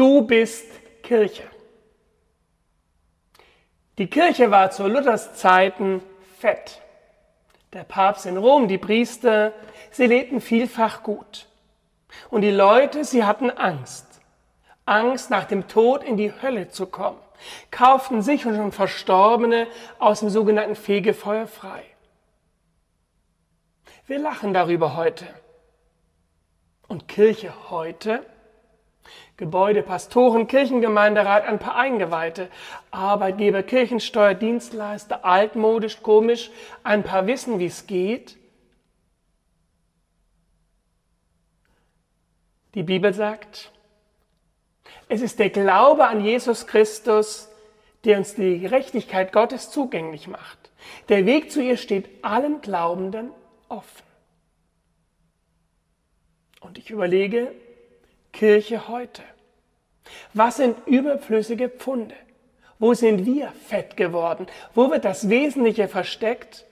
Du bist Kirche. Die Kirche war zu Luthers Zeiten fett. Der Papst in Rom, die Priester, sie lebten vielfach gut. Und die Leute, sie hatten Angst. Angst, nach dem Tod in die Hölle zu kommen, kauften sich und schon Verstorbene aus dem sogenannten Fegefeuer frei. Wir lachen darüber heute. Und Kirche heute? Gebäude, Pastoren, Kirchengemeinderat, ein paar Eingeweihte, Arbeitgeber, Kirchensteuer, Dienstleister, altmodisch, komisch, ein paar wissen, wie es geht. Die Bibel sagt, es ist der Glaube an Jesus Christus, der uns die Gerechtigkeit Gottes zugänglich macht. Der Weg zu ihr steht allen Glaubenden offen. Und ich überlege, Kirche heute? Was sind überflüssige Pfunde? Wo sind wir fett geworden? Wo wird das Wesentliche versteckt?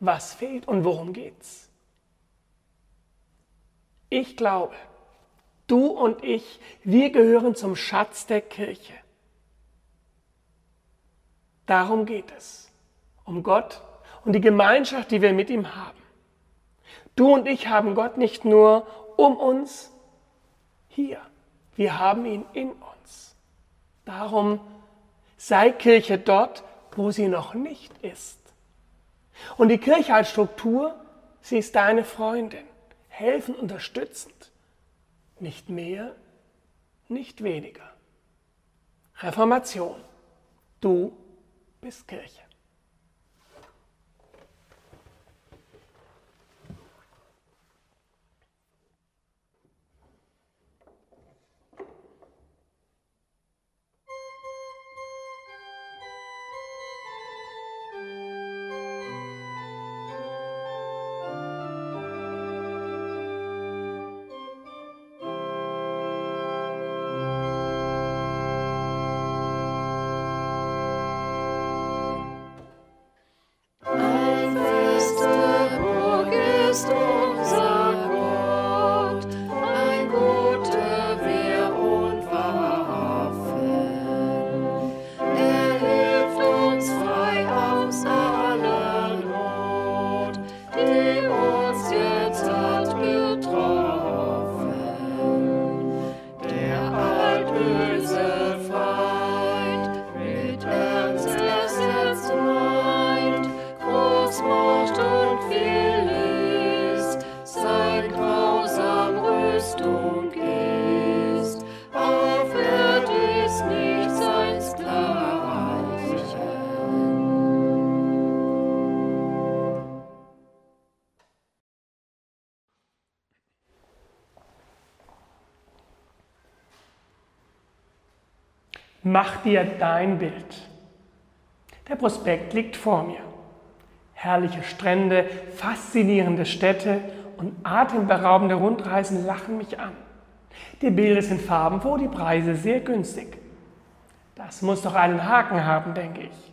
Was fehlt und worum geht's? Ich glaube, du und ich, wir gehören zum Schatz der Kirche. Darum geht es. Um Gott und die Gemeinschaft, die wir mit ihm haben. Du und ich haben Gott nicht nur um uns, hier. Wir haben ihn in uns. Darum sei Kirche dort, wo sie noch nicht ist. Und die Kirche als Struktur, sie ist deine Freundin, helfen, unterstützend. Nicht mehr, nicht weniger. Reformation. Du bist Kirche. Mach dir dein Bild. Der Prospekt liegt vor mir. Herrliche Strände, faszinierende Städte und atemberaubende Rundreisen lachen mich an. Die Bilder sind farbenfroh, die Preise sehr günstig. Das muss doch einen Haken haben, denke ich.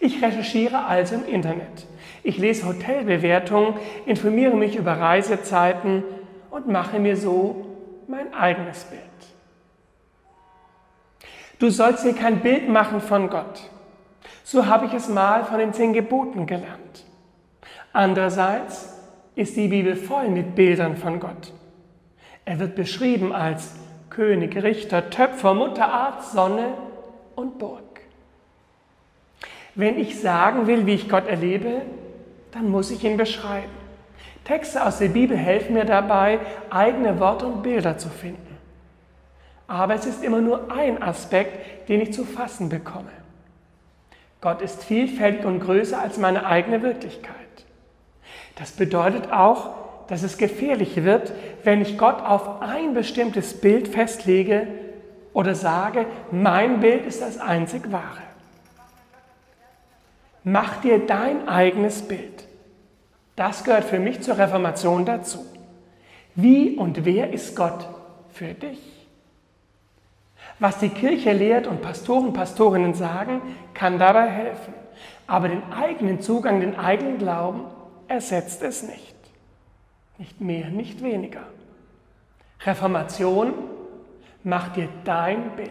Ich recherchiere also im Internet. Ich lese Hotelbewertungen, informiere mich über Reisezeiten und mache mir so mein eigenes Bild. Du sollst dir kein Bild machen von Gott. So habe ich es mal von den zehn Geboten gelernt. Andererseits ist die Bibel voll mit Bildern von Gott. Er wird beschrieben als König, Richter, Töpfer, Mutter, Arzt, Sonne und Burg. Wenn ich sagen will, wie ich Gott erlebe, dann muss ich ihn beschreiben. Texte aus der Bibel helfen mir dabei, eigene Worte und Bilder zu finden. Aber es ist immer nur ein Aspekt, den ich zu fassen bekomme. Gott ist vielfältig und größer als meine eigene Wirklichkeit. Das bedeutet auch, dass es gefährlich wird, wenn ich Gott auf ein bestimmtes Bild festlege oder sage, mein Bild ist das einzig wahre. Mach dir dein eigenes Bild. Das gehört für mich zur Reformation dazu. Wie und wer ist Gott für dich? Was die Kirche lehrt und Pastoren, Pastorinnen sagen, kann dabei helfen. Aber den eigenen Zugang, den eigenen Glauben ersetzt es nicht. Nicht mehr, nicht weniger. Reformation, Mach dir dein Bild.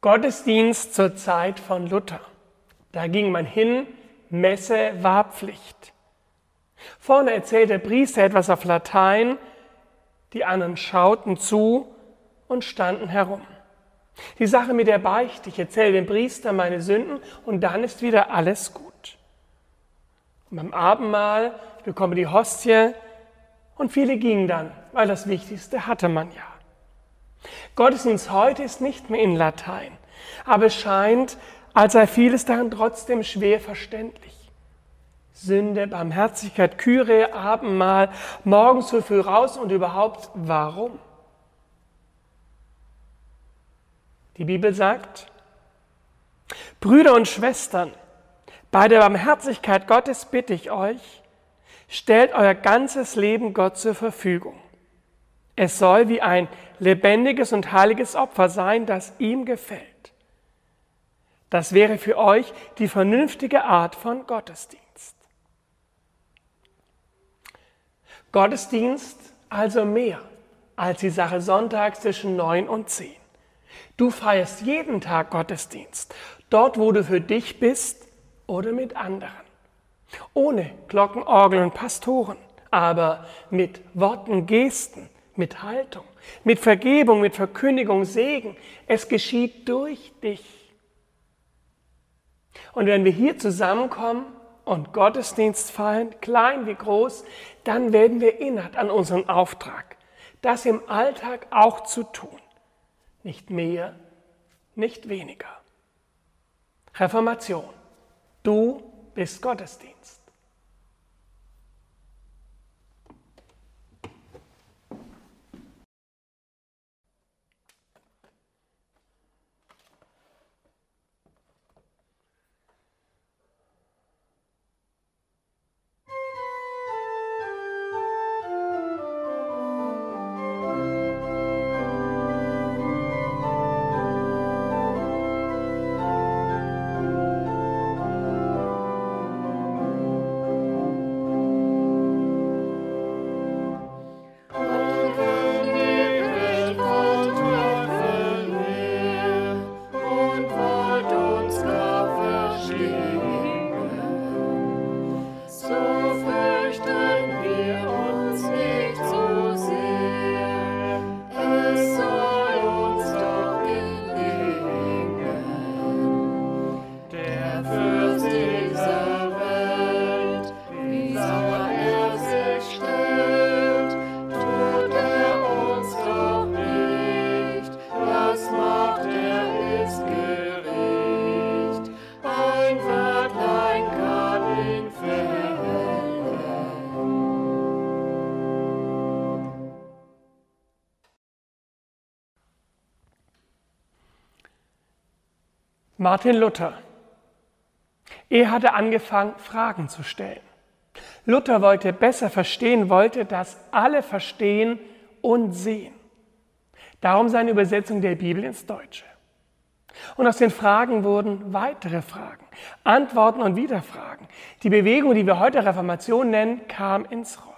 Gottesdienst zur Zeit von Luther. Da ging man hin, Messe war Pflicht. Vorne erzählt der Priester etwas auf Latein, die anderen schauten zu und standen herum. Die Sache mit der Beichte, ich erzähle dem Priester meine Sünden und dann ist wieder alles gut. Und beim Abendmahl, bekomme die Hostie und viele gingen dann, weil das Wichtigste hatte man ja. Gottesdienst heute ist nicht mehr in Latein, aber es scheint, als sei vieles darin trotzdem schwer verständlich. Sünde, Barmherzigkeit, Kyrie, Abendmahl, morgens so früh raus und überhaupt warum? Die Bibel sagt, Brüder und Schwestern, bei der Barmherzigkeit Gottes bitte ich euch, stellt euer ganzes Leben Gott zur Verfügung. Es soll wie ein lebendiges und heiliges Opfer sein, das ihm gefällt. Das wäre für euch die vernünftige Art von Gottesdienst. Gottesdienst also mehr als die Sache sonntags zwischen 9 und 10. Du feierst jeden Tag Gottesdienst, dort wo du für dich bist oder mit anderen. Ohne Glocken, Orgeln und Pastoren, aber mit Worten, Gesten, mit Haltung, mit Vergebung, mit Verkündigung, Segen. Es geschieht durch dich. Und wenn wir hier zusammenkommen und Gottesdienst feiern, klein wie groß, dann werden wir erinnert an unseren Auftrag, das im Alltag auch zu tun. Nicht mehr, nicht weniger. Reformation. Du bist Gottesdienst. Martin Luther. Er hatte angefangen, Fragen zu stellen. Luther wollte besser verstehen, wollte, dass alle verstehen und sehen. Darum seine Übersetzung der Bibel ins Deutsche. Und aus den Fragen wurden weitere Fragen, Antworten und Wiederfragen. Die Bewegung, die wir heute Reformation nennen, kam ins Rollen.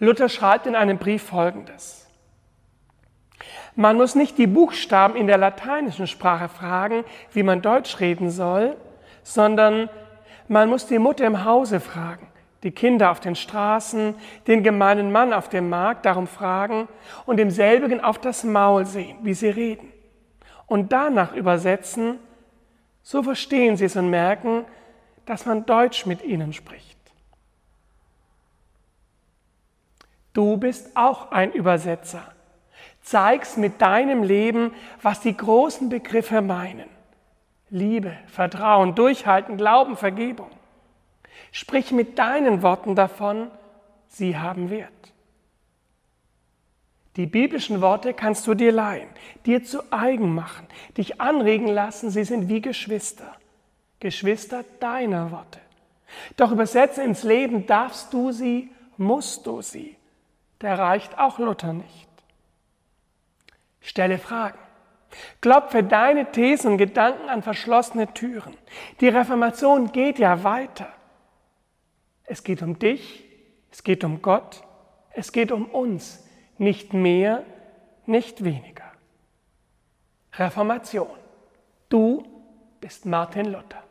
Luther schreibt in einem Brief Folgendes. Man muss nicht die Buchstaben in der lateinischen Sprache fragen, wie man Deutsch reden soll, sondern man muss die Mutter im Hause fragen, die Kinder auf den Straßen, den gemeinen Mann auf dem Markt darum fragen und demselbigen auf das Maul sehen, wie sie reden. Und danach übersetzen, so verstehen sie es und merken, dass man Deutsch mit ihnen spricht. Du bist auch ein Übersetzer. Zeig's mit deinem Leben, was die großen Begriffe meinen. Liebe, Vertrauen, Durchhalten, Glauben, Vergebung. Sprich mit deinen Worten davon, sie haben Wert. Die biblischen Worte kannst du dir leihen, dir zu eigen machen, dich anregen lassen, sie sind wie Geschwister. Geschwister deiner Worte. Doch übersetzen ins Leben darfst du sie, musst du sie. Da reicht auch Luther nicht. Stelle Fragen. Klopfe deine Thesen und Gedanken an verschlossene Türen. Die Reformation geht ja weiter. Es geht um dich, es geht um Gott, es geht um uns, nicht mehr, nicht weniger. Reformation. Du bist Martin Luther.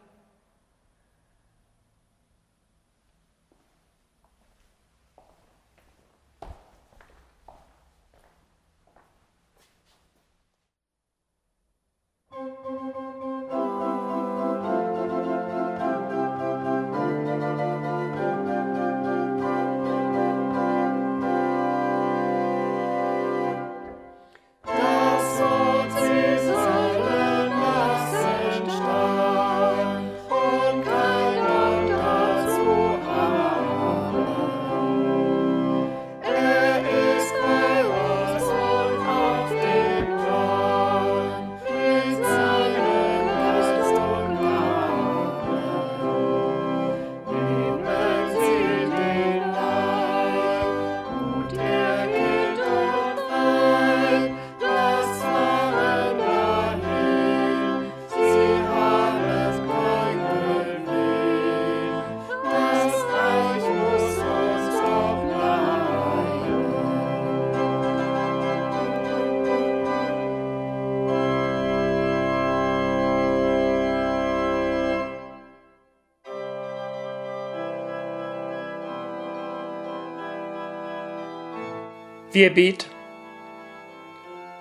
Wir beten.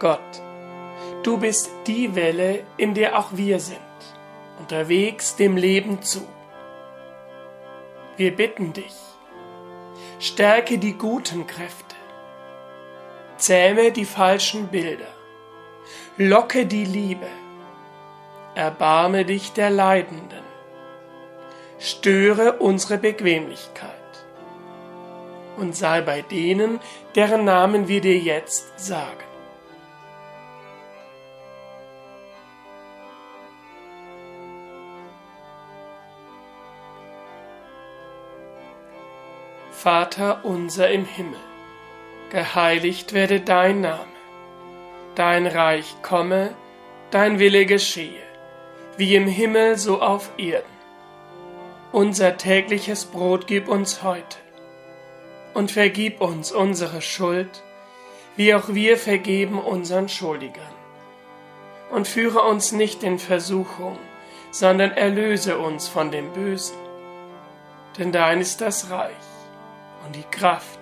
Gott, du bist die Welle, in der auch wir sind, unterwegs dem Leben zu. Wir bitten dich, stärke die guten Kräfte, zähme die falschen Bilder, locke die Liebe, erbarme dich der Leidenden, störe unsere Bequemlichkeit und sei bei denen, deren Namen wir dir jetzt sagen. Vater unser im Himmel, geheiligt werde dein Name, dein Reich komme, dein Wille geschehe, wie im Himmel so auf Erden. Unser tägliches Brot gib uns heute und vergib uns unsere Schuld, wie auch wir vergeben unseren Schuldigern. Und führe uns nicht in Versuchung, sondern erlöse uns von dem Bösen. Denn dein ist das Reich und die Kraft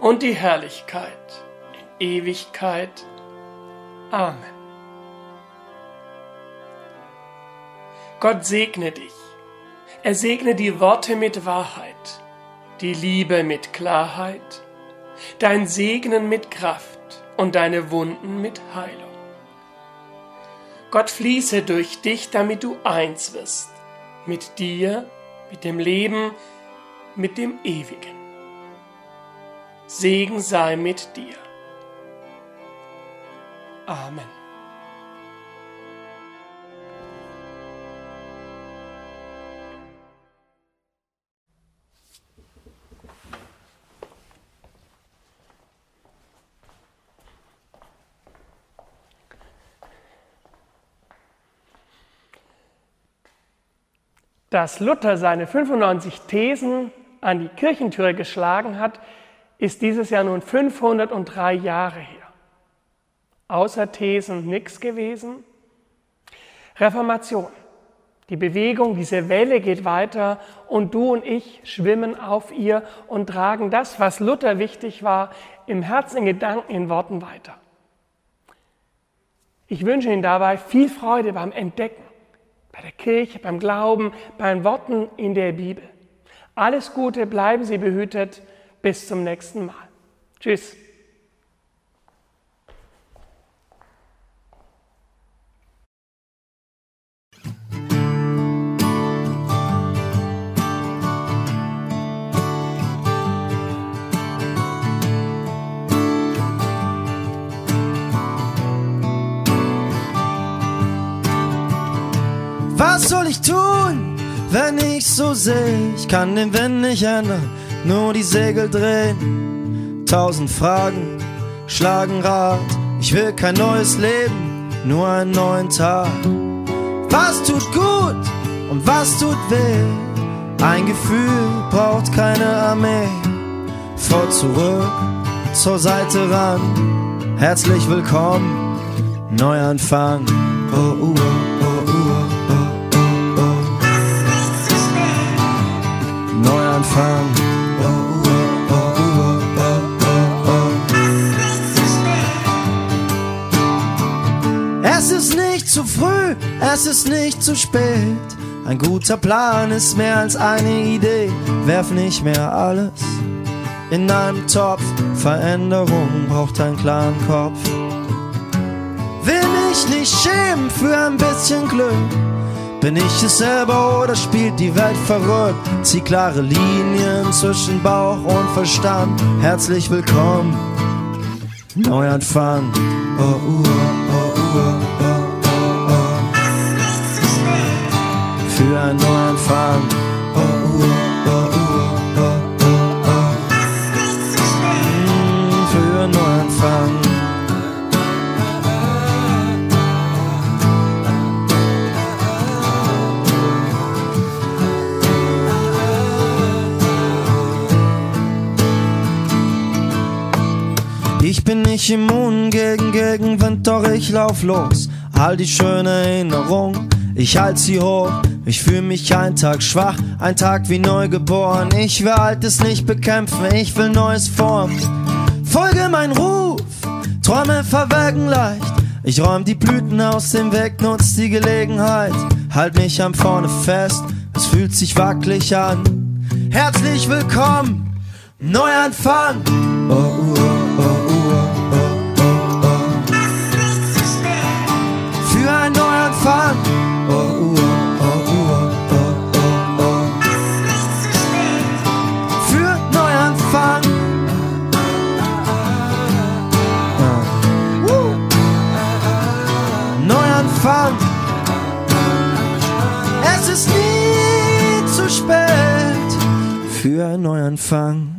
und die Herrlichkeit in Ewigkeit. Amen. Gott segne dich. Er segne die Worte mit Wahrheit die Liebe mit Klarheit, dein Segnen mit Kraft und deine Wunden mit Heilung. Gott fließe durch dich, damit du eins wirst mit dir, mit dem Leben, mit dem Ewigen. Segen sei mit dir. Amen. Dass Luther seine 95 Thesen an die Kirchentüre geschlagen hat, ist dieses Jahr nun 503 Jahre her. Außer Thesen nichts gewesen. Reformation. Die Bewegung, diese Welle geht weiter und du und ich schwimmen auf ihr und tragen das, was Luther wichtig war, im Herzen, in Gedanken, in Worten weiter. Ich wünsche Ihnen dabei viel Freude beim Entdecken, bei der Kirche, beim Glauben, bei den Worten in der Bibel. Alles Gute, bleiben Sie behütet. Bis zum nächsten Mal. Tschüss. Was soll ich tun, wenn ich so sehe? Ich kann den Wind nicht ändern, nur die Segel drehen. Tausend Fragen schlagen Rad. Ich will kein neues Leben, nur einen neuen Tag. Was tut gut und was tut weh? Ein Gefühl braucht keine Armee. Vor zurück, zur Seite ran. Herzlich willkommen, Neuanfang. Oh, uh, oh, oh, Oh. Es ist nicht zu früh, es ist nicht zu spät. Ein guter Plan ist mehr als eine Idee. Werf nicht mehr alles in einem Topf. Veränderung braucht einen klaren Kopf. Will mich nicht schämen für ein bisschen Glück. Bin ich es selber oder spielt die Welt verrückt? Zieh klare Linien zwischen Bauch und Verstand. Herzlich willkommen, Neuanfang. Oh, uh, oh, oh, oh. Für einen Neuanfang. Ich lauf los. All die schöne Erinnerung, ich halt sie hoch. Ich fühl mich ein Tag schwach, ein Tag wie neugeboren. Ich will Altes nicht bekämpfen, ich will Neues formen. Folge mein Ruf, Träume verwelken leicht. Ich räum die Blüten aus dem Weg, nutz die Gelegenheit. Halt mich am Vorne fest, es fühlt sich wackelig an. Herzlich willkommen, Neuanfang. Oh, uh, oh, Neuanfang.